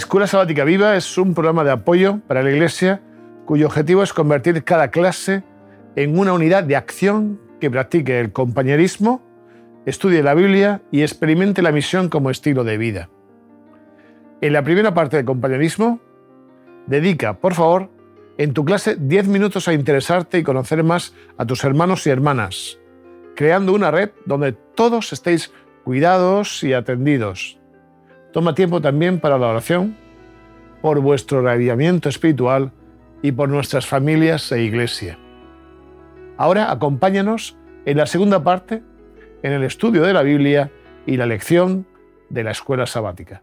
Escuela Sabática Viva es un programa de apoyo para la Iglesia cuyo objetivo es convertir cada clase en una unidad de acción que practique el compañerismo, estudie la Biblia y experimente la misión como estilo de vida. En la primera parte del compañerismo, dedica, por favor, en tu clase 10 minutos a interesarte y conocer más a tus hermanos y hermanas, creando una red donde todos estéis cuidados y atendidos. Toma tiempo también para la oración, por vuestro radiamiento espiritual y por nuestras familias e iglesia. Ahora acompáñanos en la segunda parte, en el estudio de la Biblia y la lección de la escuela sabática.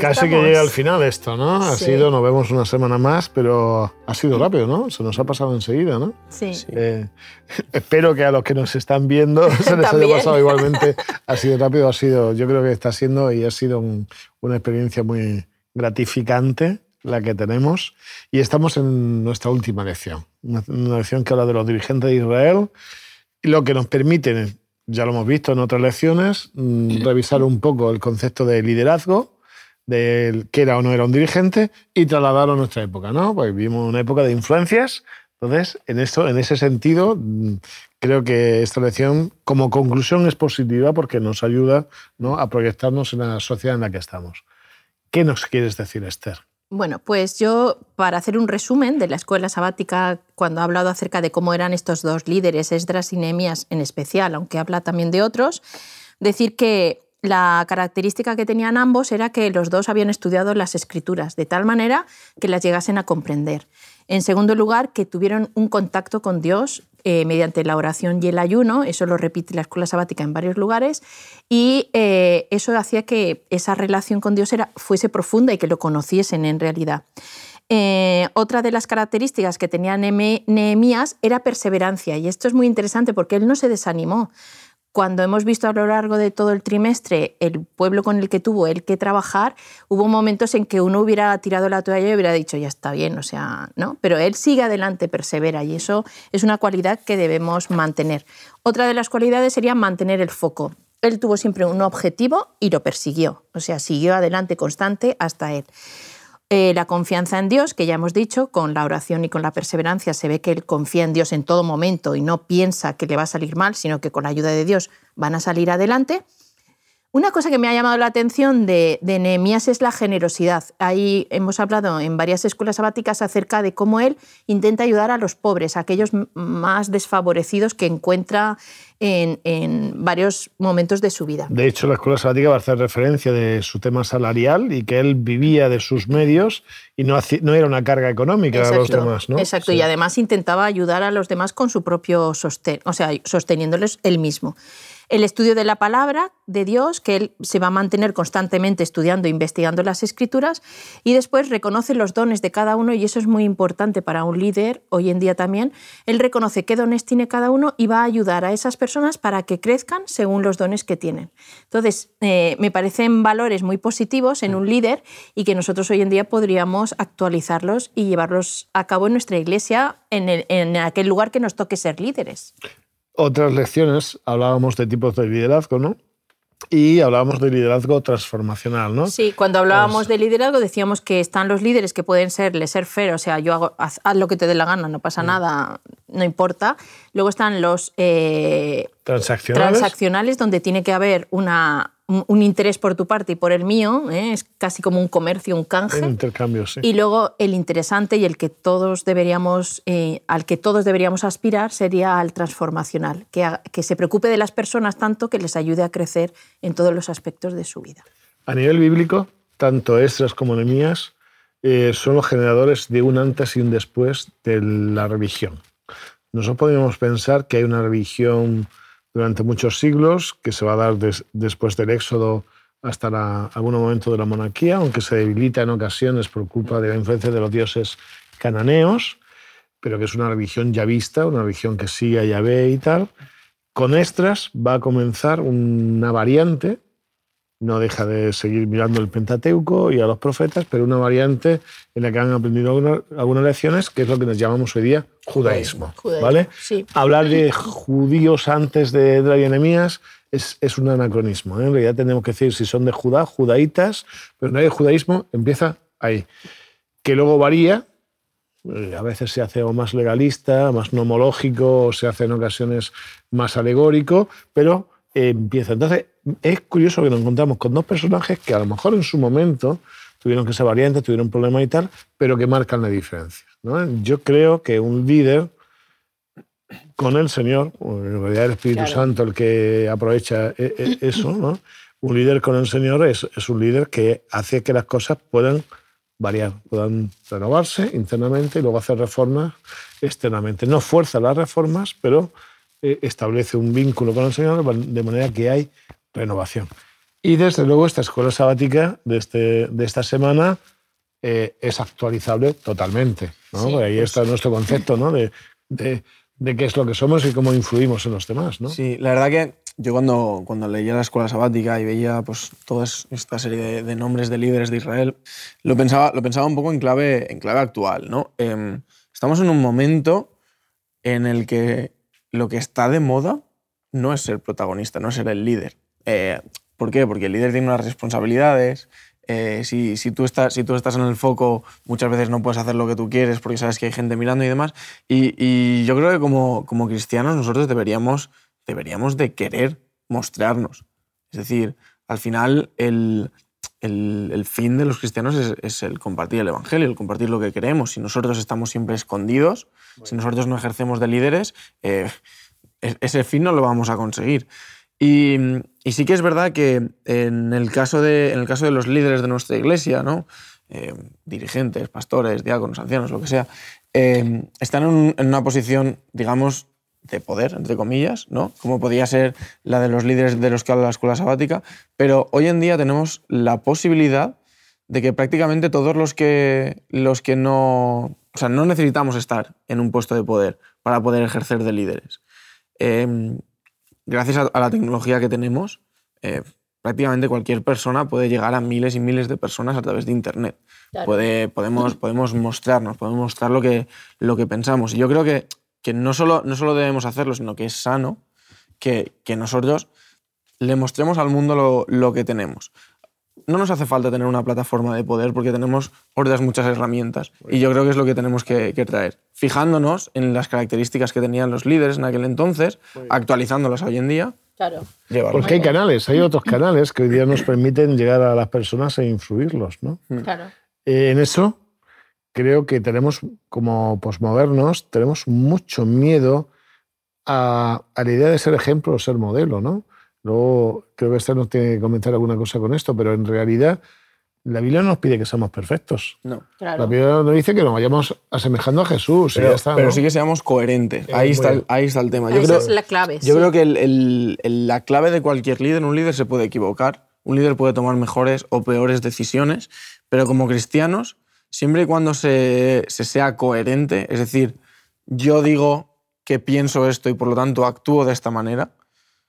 Casi que llega al final esto, ¿no? Ha sido, nos vemos una semana más, pero ha sido rápido, ¿no? Se nos ha pasado enseguida, ¿no? Sí. Eh, espero que a los que nos están viendo se les haya pasado igualmente. Ha sido rápido, ha sido, yo creo que está siendo y ha sido una experiencia muy gratificante la que tenemos. Y estamos en nuestra última lección, una, una lección que habla de los dirigentes de Israel y lo que nos permite, ya lo hemos visto en otras lecciones, mm, revisar un poco el concepto de liderazgo de que era o no era un dirigente y trasladarlo a nuestra época, ¿no? Pues vivimos una época de influencias. Entonces, en, esto, en ese sentido, mm, creo que esta lección como conclusión es positiva porque nos ayuda ¿no? a proyectarnos en la sociedad en la que estamos. ¿Qué nos quieres decir, Esther? Bueno, pues yo, para hacer un resumen de la escuela sabática, cuando ha hablado acerca de cómo eran estos dos líderes, Esdras y Nehemías en especial, aunque habla también de otros, decir que la característica que tenían ambos era que los dos habían estudiado las escrituras de tal manera que las llegasen a comprender. En segundo lugar, que tuvieron un contacto con Dios eh, mediante la oración y el ayuno, eso lo repite la escuela sabática en varios lugares, y eh, eso hacía que esa relación con Dios era, fuese profunda y que lo conociesen en realidad. Eh, otra de las características que tenía Nehemías era perseverancia, y esto es muy interesante porque él no se desanimó cuando hemos visto a lo largo de todo el trimestre el pueblo con el que tuvo él que trabajar, hubo momentos en que uno hubiera tirado la toalla y hubiera dicho, ya está bien, o sea, ¿no? Pero él sigue adelante, persevera, y eso es una cualidad que debemos mantener. Otra de las cualidades sería mantener el foco. Él tuvo siempre un objetivo y lo persiguió, o sea, siguió adelante constante hasta él. Eh, la confianza en Dios, que ya hemos dicho, con la oración y con la perseverancia se ve que él confía en Dios en todo momento y no piensa que le va a salir mal, sino que con la ayuda de Dios van a salir adelante. Una cosa que me ha llamado la atención de, de Nehemías es la generosidad. Ahí hemos hablado en varias escuelas sabáticas acerca de cómo él intenta ayudar a los pobres, a aquellos más desfavorecidos que encuentra en, varios momentos de su vida. De hecho, la escuela sabática va a hacer referencia de su tema salarial y que él vivía de sus medios y no, no era una carga económica a los demás. ¿no? Exacto, y además intentaba ayudar a los demás con su propio sostén, o sea, sosteniéndoles él mismo el estudio de la palabra de Dios, que él se va a mantener constantemente estudiando e investigando las escrituras, y después reconoce los dones de cada uno, y eso es muy importante para un líder hoy en día también. Él reconoce qué dones tiene cada uno y va a ayudar a esas personas para que crezcan según los dones que tienen. Entonces, eh, me parecen valores muy positivos en un líder y que nosotros hoy en día podríamos actualizarlos y llevarlos a cabo en nuestra iglesia, en, en aquel lugar que nos toque ser líderes otras lecciones hablábamos de tipos de liderazgo, ¿no? Y hablábamos de liderazgo transformacional, ¿no? Sí, cuando hablábamos de liderazgo decíamos que están los líderes que pueden ser ser fair, o sea, yo hago, haz, lo que te dé la gana, no pasa mm. nada, no importa. Luego están los eh, transaccionales. transaccionales, donde tiene que haber una, un interés por tu parte y por el mío, ¿eh? es casi como un comercio, un canje. Un intercambio, sí. Y luego el interesante y el que todos deberíamos, eh, al que todos deberíamos aspirar sería al transformacional, que, que se preocupe de las personas tanto que les ayude a crecer en todos los aspectos de su vida. A nivel bíblico, tanto Esdras como Nehemías eh, son los generadores de un antes y un después de la religión. Nosotros podríamos pensar que hay una religión durante muchos siglos, que se va a dar después del éxodo hasta algún momento de la monarquía, aunque se debilita en ocasiones por culpa de la influencia de los dioses cananeos, pero que es una religión ya vista, una religión que sigue a Yahvé y tal. Con Estras va a comenzar una variante no deja de seguir mirando el Pentateuco y a los profetas, pero una variante en la que han aprendido algunas, lecciones, que es lo que nos llamamos hoy día judaísmo. ¿vale? Hablar de judíos antes de, de Enemías es, es, un anacronismo. ¿eh? En realidad tenemos que decir si son de Judá, judaítas, pero no hay judaísmo, empieza ahí. Que luego varía, eh, a veces se hace más legalista, más nomológico, o se hace en ocasiones más alegórico, pero empieza. Entonces, es curioso que nos encontramos con dos personajes que a lo mejor en su momento tuvieron que ser variantes, tuvieron problemas y tal, pero que marcan la diferencia. Yo creo que un líder con el Señor, en realidad el Espíritu Santo el que aprovecha e, e, eso, ¿no? un líder con el Señor es, es un líder que hace que las cosas puedan variar, puedan renovarse internamente y luego hacer reformas externamente. No fuerza las reformas, pero establece un vínculo con el Señor de manera que hay renovación. Y desde luego esta escuela sabática de, este, de esta semana eh, es actualizable totalmente. ¿no? ahí pues está nuestro concepto ¿no? de, de, de, qué es lo que somos y cómo influimos en los demás. ¿no? Sí, la verdad que yo cuando, cuando leía la escuela sabática y veía pues, toda esta serie de, nombres de líderes de Israel, lo pensaba, lo pensaba un poco en clave, en clave actual. ¿no? Em, estamos en un momento en el que lo que está de moda no es ser protagonista, no es ser el líder. Eh, ¿Por qué? Porque el líder tiene unas responsabilidades. Eh, si, si, tú estás, si tú estás en el foco, muchas veces no puedes hacer lo que tú quieres porque sabes que hay gente mirando y demás. Y, yo creo que como, como cristianos nosotros deberíamos, deberíamos de querer mostrarnos. Es decir, al final el, el, fin de los cristianos es, el compartir el Evangelio, el compartir lo que queremos. Si nosotros estamos siempre escondidos, si nosotros no ejercemos de líderes, eh, ese fin no lo vamos a conseguir. Y, sí que es verdad que en el caso de, en el caso de los líderes de nuestra iglesia, ¿no? Eh, dirigentes, pastores, diáconos, ancianos, lo que sea, eh, están en, una posición, digamos, de poder, entre comillas, ¿no? como podía ser la de los líderes de los que habla la escuela sabática, pero hoy en día tenemos la posibilidad de que prácticamente todos los que, los que no... O sea, no necesitamos estar en un puesto de poder para poder ejercer de líderes. Em, gracias a, la tecnología que tenemos, eh, prácticamente cualquier persona puede llegar a miles y miles de personas a través de Internet. Puede, podemos, podemos mostrarnos, podemos mostrar lo que, lo que pensamos. Y yo creo que que no solo, no solo debemos hacerlo, sino que es sano que, que nosotros le mostremos al mundo lo, lo, que tenemos. No nos hace falta tener una plataforma de poder porque tenemos otras muchas herramientas y yo creo que es lo que tenemos que, que traer. Fijándonos en las características que tenían los líderes en aquel entonces, actualizándolas hoy en día. Claro. Porque hay canales, hay otros canales que hoy día nos permiten llegar a las personas e influirlos. ¿no? Claro. Eh, en eso creo que tenemos, como posmodernos, tenemos mucho miedo a, la idea de ser ejemplo o ser modelo, ¿no? Luego, creo que este nos tiene que comentar alguna cosa con esto, pero en realidad la Biblia no nos pide que seamos perfectos. No, claro. La Biblia nos dice que nos vayamos asemejando a Jesús. Pero, y ya está, pero sí que seamos coherentes. ahí, está el, ahí está el tema. Yo Esa es la clave. Yo creo que la clave de cualquier líder, un líder se puede equivocar, un líder puede tomar mejores o peores decisiones, pero como cristianos siempre y cuando se, sea coherente, es decir, yo digo que pienso esto y por lo tanto actúo de esta manera,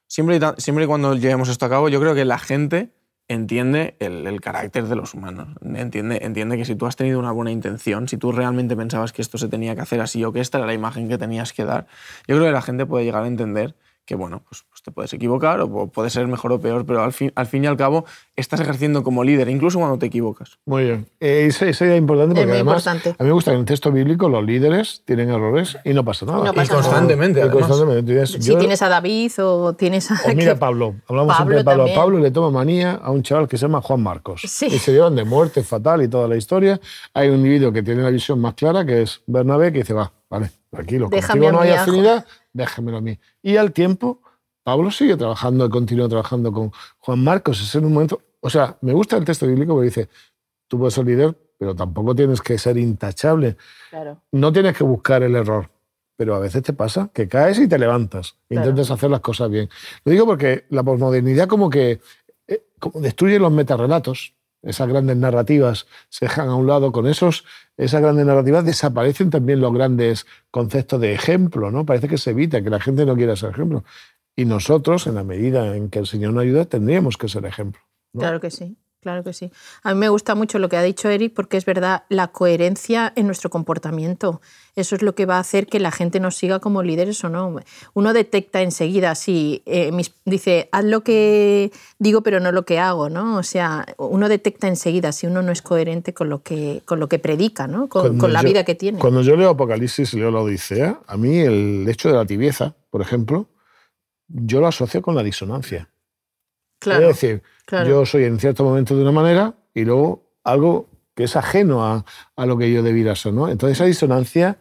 siempre y, siempre y cuando llevemos esto a cabo, yo creo que la gente entiende el, carácter de los humanos. Entiende, entiende que si tú has tenido una buena intención, si tú realmente pensabas que esto se tenía que hacer así o que esta era la imagen que tenías que dar, yo creo que la gente puede llegar a entender que bueno, pues, pues, te puedes equivocar o puedes ser mejor o peor, pero al fin, al fin y al cabo estás ejerciendo como líder, incluso cuando te equivocas. Muy bien. Eh, esa, idea es importante porque además a mí me gusta que en el texto bíblico los líderes tienen errores y no pasa nada. y constantemente. constantemente. si tienes a David o tienes a... O mira a Pablo. Hablamos siempre de Pablo. A Pablo le toma manía a un chaval que se llama Juan Marcos. Sí. Y se llevan de muerte fatal y toda la historia. Hay un individuo que tiene la visión más clara, que es Bernabé, que dice, va, vale, tranquilo, contigo no hay afinidad, déjamelo a mí. Y al tiempo Pablo sigue trabajando, continúa trabajando con Juan Marcos. Es en un momento. O sea, me gusta el texto bíblico porque dice: tú puedes ser líder, pero tampoco tienes que ser intachable. Claro. No tienes que buscar el error. Pero a veces te pasa que caes y te levantas. Intentas hacer las cosas bien. Lo digo porque la posmodernidad, como que eh, como destruye los metarrelatos. Esas grandes narrativas se dejan a un lado. Con esos, esas grandes narrativas desaparecen también los grandes conceptos de ejemplo. ¿no? Parece que se evita, que la gente no quiera ser ejemplo. Y nosotros, en la medida en que el Señor nos ayuda, tendríamos que ser ejemplo. Claro que sí. Claro que sí. A mí me gusta mucho lo que ha dicho Eric porque es verdad la coherencia en nuestro comportamiento. Eso es lo que va a hacer que la gente nos siga como líderes o no. Uno detecta enseguida si eh, dice haz lo que digo pero no lo que hago, ¿no? O sea, uno detecta enseguida si uno no es coherente con lo que con lo que predica, ¿no? Con, la vida que tiene. Cuando yo leo Apocalipsis y leo la Odisea, a mí el hecho de la tibieza, por ejemplo, yo lo asocio con la disonancia. Claro. Es decir, yo soy en cierto momento de una manera y luego algo que es ajeno a, a lo que yo debiera ser. ¿no? Entonces esa disonancia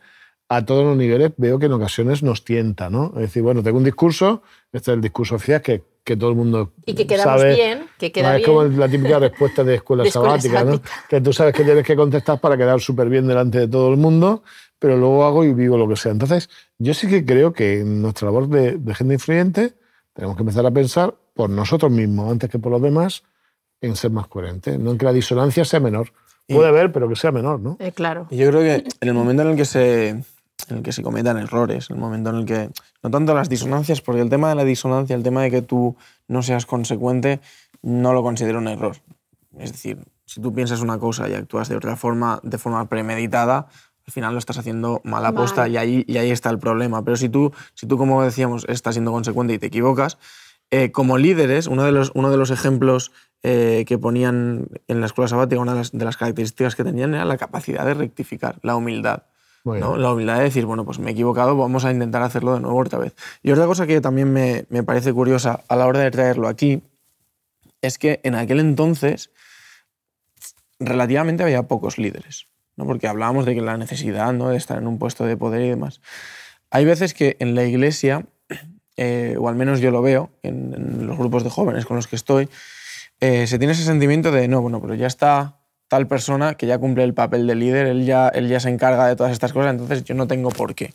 a todos los niveles veo que en ocasiones nos tienta. ¿no? Es decir, bueno, tengo un discurso, este es el discurso oficial que, que todo el mundo Y que quedamos sabe, bien, que queda Es como la típica respuesta de escuela, sabática, ¿no? que tú sabes que tienes que contestar para quedar súper bien delante de todo el mundo, pero luego hago y vivo lo que sea. Entonces, yo sí que creo que en nuestra labor de, de gente influyente tenemos que empezar a pensar por nosotros mismos antes que por los demás en ser más coherentes, no en que la disonancia sea menor. Puede haber, pero que sea menor, ¿no? Eh, claro. Y yo creo que en el momento en el que se en el que se cometan errores, en el momento en el que no tanto las disonancias, porque el tema de la disonancia, el tema de que tú no seas consecuente, no lo considero un error. Es decir, si tú piensas una cosa y actúas de otra forma, de forma premeditada, al final lo estás haciendo mal aposta y, ahí, y ahí está el problema. Pero si tú, si tú, como decíamos, estás siendo consecuente y te equivocas, eh, como líderes, uno de los, uno de los ejemplos eh, que ponían en la escuela sabática, una de las, de las, características que tenían era la capacidad de rectificar, la humildad. ¿no? La humildad de decir, bueno, pues me he equivocado, vamos a intentar hacerlo de nuevo otra vez. Y otra cosa que también me, me parece curiosa a la hora de traerlo aquí es que en aquel entonces relativamente había pocos líderes, ¿no? porque hablábamos de que la necesidad ¿no? de estar en un puesto de poder y demás. Hay veces que en la iglesia eh, o al menos yo lo veo en, los grupos de jóvenes con los que estoy, eh, se tiene ese sentimiento de, no, bueno, pero ya está tal persona que ya cumple el papel de líder, él ya, él ya se encarga de todas estas cosas, entonces yo no tengo por qué.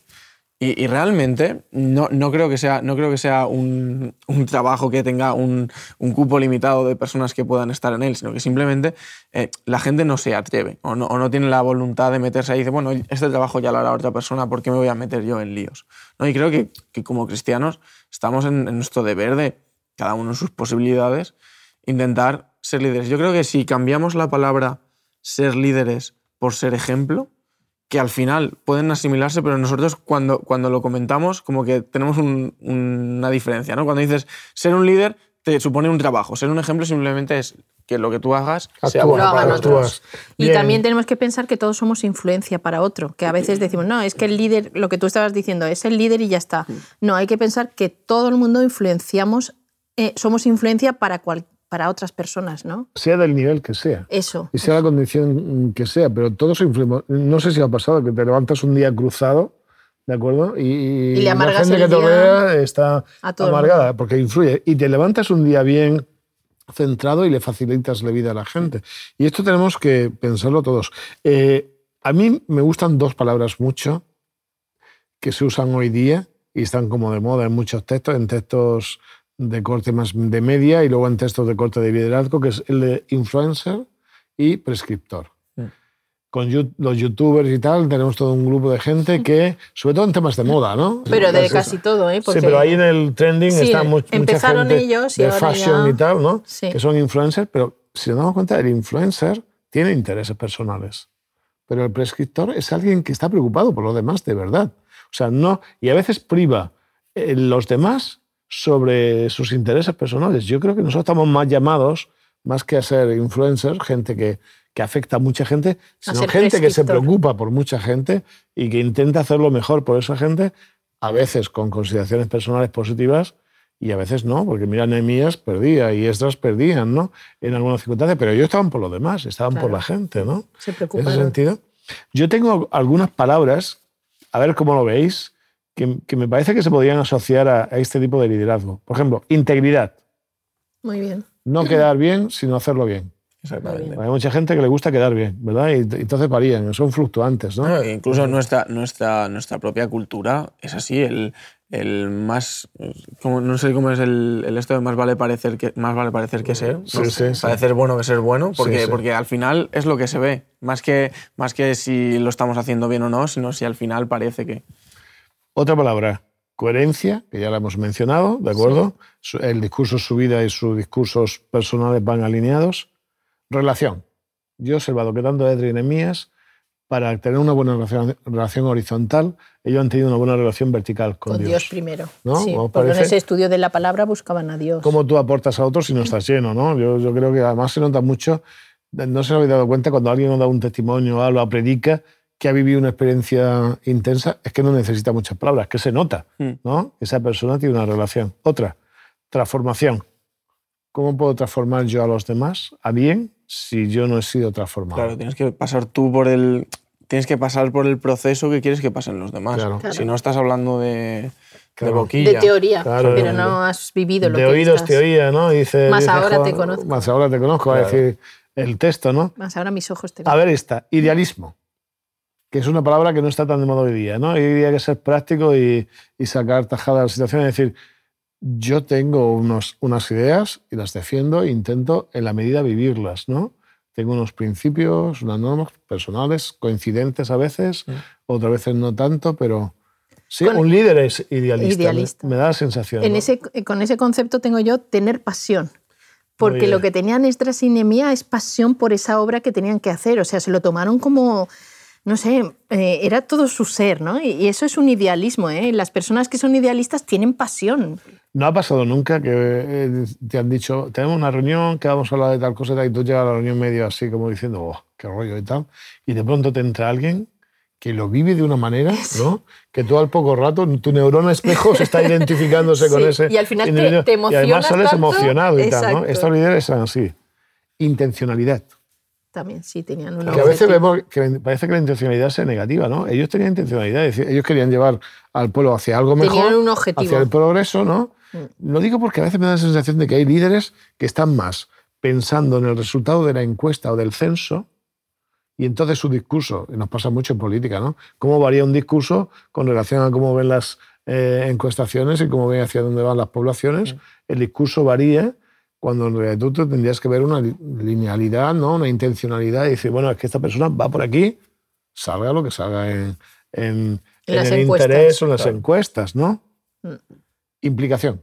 Y, realmente no, no, creo que sea, no creo que sea un, un trabajo que tenga un, un, cupo limitado de personas que puedan estar en él, sino que simplemente eh, la gente no se atreve o no, o no, tiene la voluntad de meterse ahí y dice, bueno, este trabajo ya lo hará otra persona, ¿por qué me voy a meter yo en líos? ¿No? Y creo que, que como cristianos estamos en, en, nuestro deber de, cada uno en sus posibilidades, intentar ser líderes. Yo creo que si cambiamos la palabra ser líderes por ser ejemplo, que al final pueden asimilarse, pero nosotros cuando, cuando lo comentamos como que tenemos una diferencia. ¿no? Cuando dices ser un líder te supone un trabajo, ser un ejemplo simplemente es que lo que tú hagas sea bueno para otros. Y también tenemos que pensar que todos somos influencia para otro, que a veces decimos, no, es que el líder, lo que tú estabas diciendo, es el líder y ya está. No, hay que pensar que todo el mundo influenciamos, eh, somos influencia para cualquier para otras personas, ¿no? Sea del nivel que sea. Eso. Y sea la condición que sea, pero todos influimos. No sé si ha pasado que te levantas un día cruzado, ¿de acuerdo? Y, la gente que te rodea está amargada porque influye. Y te levantas un día bien centrado y le facilitas la vida a la gente. Y esto tenemos que pensarlo todos. Eh, a mí me gustan dos palabras mucho que se usan hoy día y están como de moda en muchos textos, en textos de corte más de media y luego en textos de corte de liderazgo, que es el de influencer y prescriptor. Mm. Con los youtubers y tal, tenemos todo un grupo de gente que, sobre todo en temas de moda, ¿no? Pero de casi todo, ¿eh? sí, pero ahí en el trending está mucha gente ellos de fashion y tal, ¿no? Que son influencers, pero si nos damos cuenta, el influencer tiene intereses personales. Pero el prescriptor es alguien que está preocupado por los demás de verdad. O sea, no. Y a veces priva eh, los demás sobre sus intereses personales. Yo creo que nosotros estamos más llamados, más que a ser influencers, gente que, que afecta a mucha gente, sino gente que se preocupa por mucha gente y que intenta hacerlo mejor por esa gente, a veces con consideraciones personales positivas y a veces no, porque mira, Nehemías perdía y Esdras perdían, ¿no? En algunas circunstancias, pero ellos estaban por lo demás, estaban por la gente, ¿no? Se preocupan. En ese sentido. Yo tengo algunas palabras, a ver cómo lo veis, que, me parece que se podrían asociar a, este tipo de liderazgo. Por ejemplo, integridad. Muy bien. No quedar bien, sino hacerlo bien. Exactamente. Hay mucha gente que le gusta quedar bien, ¿verdad? Y, entonces varían, son fluctuantes, ¿no? incluso nuestra, nuestra, nuestra propia cultura es así, el, el más, como, no sé cómo es el, el, esto de más vale parecer que, más vale parecer que ser, sí, sí, parecer bueno que ser bueno, porque, porque al final es lo que se ve, más que, más que si lo estamos haciendo bien o no, sino si al final parece que... Otra palabra, Coherencia, que ya la hemos mencionado, ¿de acuerdo? Su- El discurso, su vida y sus discursos personales van alineados. Relación. Yo he observado que tanto Edri y Nehemías, para tener una buena relación, relación horizontal, ellos han tenido una buena relación vertical con, Con Dios, primero. ¿No? Sí, ¿Os porque en ese estudio de la palabra buscaban a Dios. cómo tú aportas a otros si no estás lleno, ¿no? Yo, yo creo que además se nota mucho, no se habéis dado cuenta cuando alguien nos da un testimonio, habla predica, que ha vivido una experiencia intensa, es que no necesita muchas palabras, que se nota, Mm. ¿no? Esa persona tiene una relación. Otra, transformación. ¿Cómo puedo transformar yo a los demás a bien si yo no he sido transformado? Claro, tienes que pasar tú por el. Tienes que pasar por el proceso que quieres que pasen los demás. Claro. Claro. Si no estás hablando de, Claro. de boquilla. de teoría, Claro, pero de- no has vivido lo de que oídos estás- te oía, ¿no? Dice, Más dice ahora te conozco. Más ahora te conozco, va a decir el texto, ¿no? Más ahora mis ojos te A ver esta, idealismo, que es una palabra que no está tan de moda hoy día, ¿no? Hoy día hay que ser práctico y, y sacar tajada de la situación, es decir, yo tengo unos, unas ideas y las defiendo e intento en la medida vivirlas, ¿no? Tengo unos principios, unas normas personales, coincidentes a veces, Mm. otras veces no tanto, pero sí, Con- un líder es idealista, Idealista. Me, me da la sensación. En ¿no? ese, con ese concepto tengo yo tener pasión. Porque lo que tenían Esdras y Nehemías es pasión por esa obra que tenían que hacer. O sea, se lo tomaron como, no sé, eh, era todo su ser, ¿no? Y, eso es un idealismo, ¿eh? Las personas que son idealistas tienen pasión. ¿No ha pasado nunca que eh, te han dicho, tenemos una reunión, que vamos a hablar de tal cosa y tal", y tú llegas a la reunión medio así como diciendo, oh, qué rollo y tal, y de pronto te entra alguien que lo vive de una manera, ¿no? Que tú al poco rato, tu neurona espejo se está identificándose con ese y al final te- te Y además sales tanto. emocionado y tal, ¿no? Exacto. Estos líderes son así. Intencionalidad. También sí tenían una Que a veces vemos que parece que la intencionalidad sea negativa, ¿no? Ellos tenían intencionalidad, es decir, ellos querían llevar al pueblo hacia algo mejor, Tenían un objetivo. hacia el progreso, ¿no? Mm. Lo digo porque a veces me da la sensación de que hay líderes que están más pensando en el resultado de la encuesta o del censo y entonces su discurso, y nos pasa mucho en política, ¿no? ¿Cómo varía un discurso con relación a cómo ven las eh, encuestaciones y cómo ven hacia dónde van las poblaciones? Mm. El discurso varía cuando en realidad tú te tendrías que ver una li- linealidad, ¿no? una intencionalidad y decir, bueno, es que esta persona va por aquí, salga lo que salga en, en, En en las el encuestas, interés o en las claro. encuestas, ¿no? Mm. Implicación.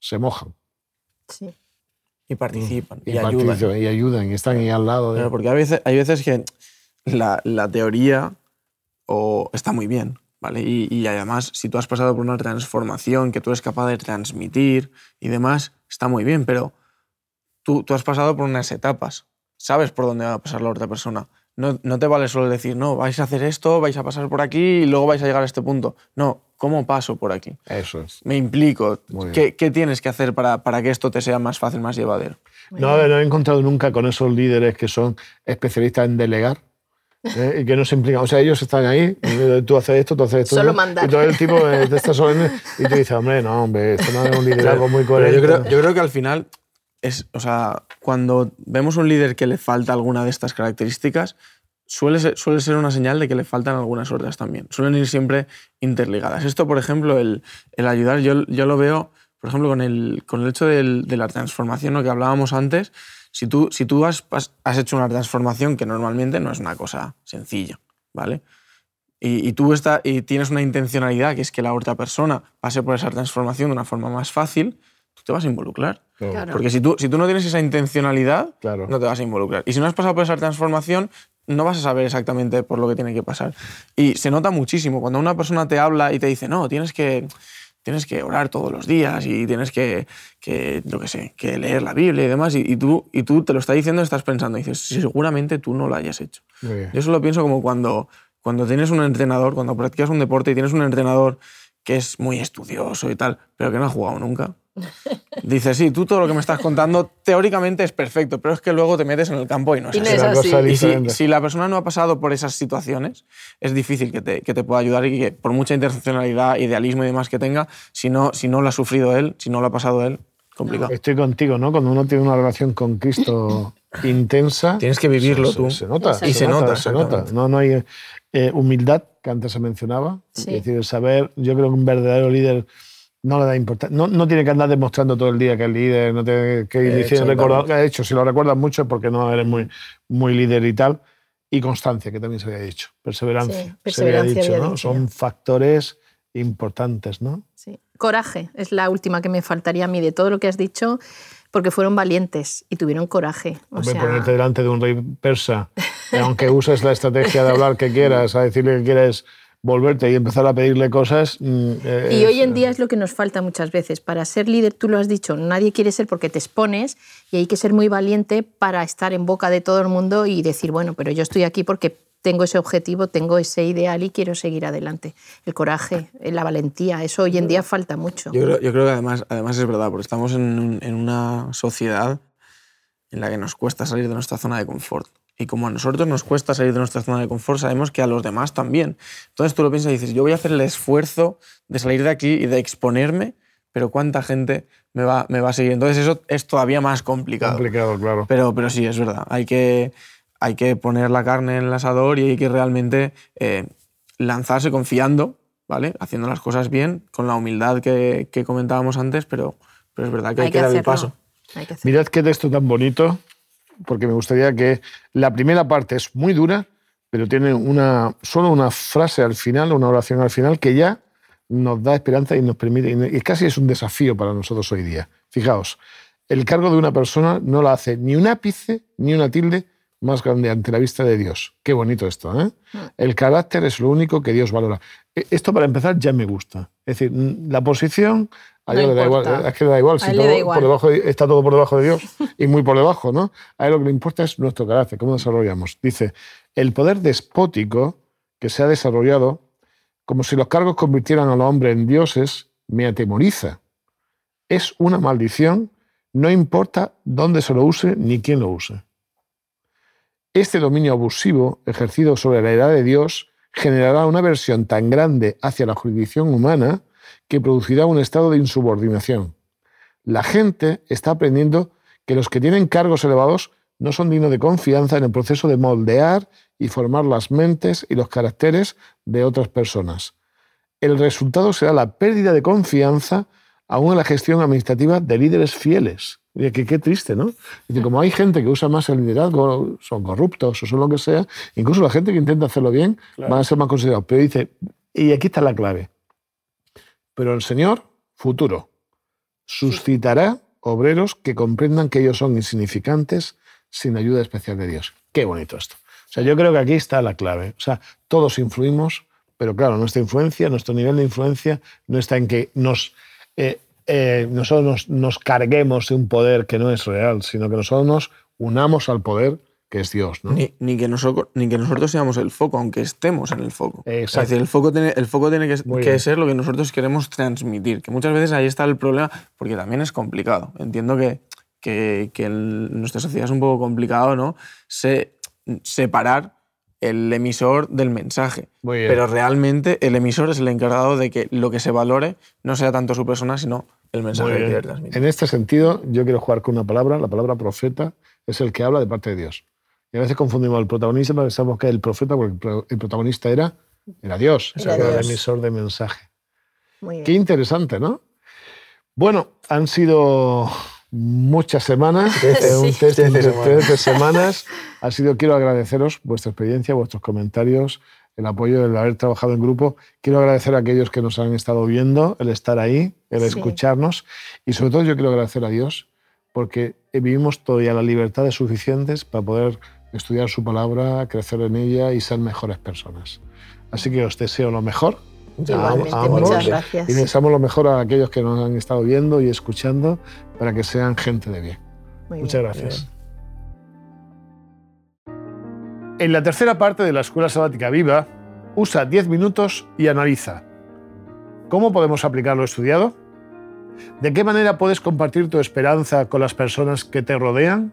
Se mojan Sí. Y participan. y, Y, ayudan. y ayudan y están ahí al lado. De... Claro, porque a veces, hay veces que la, la teoría o está muy bien, ¿vale? Y, y además, si tú has pasado por una transformación que tú eres capaz de transmitir y demás, está muy bien, pero tú, tú has pasado por unas etapas, sabes por dónde va a pasar la otra persona. No, no te vale solo decir, no, vais a hacer esto, vais a pasar por aquí y luego vais a llegar a este punto. No, ¿cómo paso por aquí? Eso es. Me implico. ¿Qué, qué tienes que hacer para, para que esto te sea más fácil, más llevadero? No, no he encontrado nunca con esos líderes que son especialistas en delegar. ¿Eh? Y que no se implican. O sea, ellos están ahí, y tú haces esto, tú haces esto. Solo ¿no? mandar. Y todo el tipo eh, te está solemne y tú dices, hombre, no, hombre, esto no es un liderazgo muy coherente. yo creo, yo creo que al final es, o sea, cuando vemos un líder que le falta alguna de estas características, suele ser, suele ser una señal de que le faltan algunas otras también. Suelen ir siempre interligadas. Esto, por ejemplo, el, el ayudar, yo, yo lo veo, por ejemplo, con el, con el hecho del- de la transformación, lo que hablábamos antes. Si tú, si tú has, has- hecho una transformación que normalmente no es una cosa sencilla, ¿vale? Y, y tú está, y tienes una intencionalidad que es que la otra persona pase por esa transformación de una forma más fácil, tú te vas a involucrar. Claro. Porque si tú, si tú no tienes esa intencionalidad, Claro. no te vas a involucrar. Y si no has pasado por esa transformación, no vas a saber exactamente por lo que tiene que pasar. Y se nota muchísimo cuando una persona te habla y te dice, no, tienes que, tienes que orar todos los días y tienes que, que yo qué sé, que leer la Biblia y demás, y, y tú, y tú te lo está diciendo y estás pensando, y dices, "Sí, seguramente tú no lo hayas hecho. Yo eso lo pienso como cuando, cuando tienes un entrenador, cuando practicas un deporte y tienes un entrenador que es muy estudioso y tal, pero que no ha jugado nunca. Dices, sí, tú todo lo que me estás contando teóricamente es perfecto, pero es que luego te metes en el campo y no es Y no así. es así. Y si, si la persona no ha pasado por esas situaciones, es difícil que te, que te pueda ayudar y que por mucha intencionalidad, idealismo y demás que tenga, si no, si no lo ha sufrido él, si no lo ha pasado él, complicado. Estoy contigo, ¿no? Cuando uno tiene una relación con Cristo intensa. Tienes que vivirlo se, tú. Se, nota. Exacto. Y se nota, Se nota. No, no hay eh, humildad, que antes se mencionaba. Sí. Es decir, saber, yo creo que un verdadero líder no le da importancia. No, no tiene que andar demostrando todo el día que es líder, no tiene que ir Eh, diciendo, exactamente. recordar. De hecho, si lo recuerdas mucho es porque no eres muy, muy líder y tal. Y constancia, que también se había dicho. Perseverancia. Sí, se había perseverancia dicho, había ¿no? dicho Son factores importantes, ¿no? Sí. Coraje es la última que me faltaría a mí de todo lo que has dicho, porque fueron valientes y tuvieron coraje. O Hombre, sea, ponerte delante de un rey persa, aunque uses la estrategia de hablar que quieras, a decirle que quieres volverte y empezar a pedirle cosas. mm, eh, Y hoy en día es lo que nos falta muchas veces. Para ser líder, tú lo has dicho, nadie quiere ser porque te expones y hay que ser muy valiente para estar en boca de todo el mundo y decir, bueno, pero yo estoy aquí porque tengo ese objetivo, tengo ese ideal y quiero seguir adelante. El coraje, eh, la valentía, eso hoy en día falta mucho. Yo creo, yo creo que además, además es verdad, porque estamos en, un- en una sociedad en la que nos cuesta salir de nuestra zona de confort. Y como a nosotros nos cuesta salir de nuestra zona de confort, sabemos que a los demás también. Entonces tú lo piensas y dices, yo voy a hacer el esfuerzo de salir de aquí y de exponerme, pero ¿cuánta gente me va, me va a seguir? Entonces eso es todavía más complicado. complicado, claro. Pero, pero sí, es verdad. Hay que, hay que poner la carne en el asador y hay que realmente eh, lanzarse confiando, ¿vale? Haciendo las cosas bien, con la humildad que, que comentábamos antes, pero, pero es verdad que hay, que, dar el paso. Hay que. Mirad qué texto tan bonito, porque me gustaría que la primera parte es muy dura, pero tiene una, solo una frase al final, una oración al final, que ya nos da esperanza y nos permite, y casi es un desafío para nosotros hoy día. Fijaos, el cargo de una persona no la hace ni un ápice ni una tilde más grande ante la vista de Dios. Qué bonito esto, ¿eh? El carácter es lo único que Dios valora. E- Esto para empezar ya me gusta. Es decir, mm, la posición a No Dios le da igual, es que le da igual, A si todo da igual. por debajo de- está todo por debajo de Dios y muy por debajo, ¿no? A él lo que le importa es nuestro carácter, cómo desarrollamos. Dice, el poder despótico que se ha desarrollado, como si los cargos convirtieran al hombre en dioses, me atemoriza. Es una maldición, no importa dónde se lo use ni quién lo use. Este dominio abusivo ejercido sobre la edad de Dios generará una versión tan grande hacia la jurisdicción humana que producirá un estado de insubordinación. La gente está aprendiendo que los que tienen cargos elevados no son dignos de confianza en el proceso de moldear y formar las mentes y los caracteres de otras personas. El resultado será la pérdida de confianza aún en la gestión administrativa de líderes fieles. Oye, que qué triste, ¿no? Dice, como hay gente que usa más el liderazgo, son corruptos o son lo que sea, incluso la gente que intenta hacerlo bien van a ser más considerados. Pero dice, y aquí está la clave. Pero el Señor, futuro, suscitará obreros que comprendan que ellos son insignificantes sin ayuda especial de Dios. Qué bonito esto. O sea, yo creo que aquí está la clave. O sea, todos influimos, pero claro, nuestra influencia, nuestro nivel de influencia no está en que nos, eh, eh, nosotros nos, nos carguemos de un poder que no es real, sino que nosotros nos unamos al poder que es Dios. ¿no? Ni, ni que nosotros, ni que nosotros seamos el foco, aunque estemos en el foco. Exacto. Es decir, el foco tiene, el foco tiene que, ser lo que nosotros queremos transmitir, que muchas veces ahí está el problema, porque también es complicado. Entiendo que, que, que en nuestra sociedad es un poco complicado ¿no? Se, separar el emisor del mensaje. Muy bien. Pero realmente el emisor es el encargado de que lo que se valore no sea tanto su persona, sino el mensaje que quiere transmitir. En este sentido, yo quiero jugar con una palabra. La palabra profeta es el que habla de parte de Dios. Y a veces confundimos el protagonista, pensamos que el profeta, porque el pro- el protagonista era, era Dios, Era era el emisor de mensaje. Muy bien. Qué interesante, ¿no? Bueno, han sido muchas semanas, un Sí. test de semanas. 13 semanas. Ha sido, quiero agradeceros vuestra experiencia, vuestros comentarios, el apoyo, el haber trabajado en grupo. Quiero agradecer a aquellos que nos han estado viendo, el estar ahí, el Sí. escucharnos. Y sobre todo yo quiero agradecer a Dios porque vivimos todavía las libertades suficientes para poder estudiar su palabra, crecer en ella y ser mejores personas. Así que os deseo lo mejor. Igualmente, a ambos. muchas gracias. Y deseamos lo mejor a aquellos que nos han estado viendo y escuchando para que sean gente de bien. Muy Muchas bien. gracias. En la tercera parte de la Escuela Sabática Viva, usa 10 minutos y analiza. ¿Cómo podemos aplicar lo estudiado? ¿De qué manera puedes compartir tu esperanza con las personas que te rodean?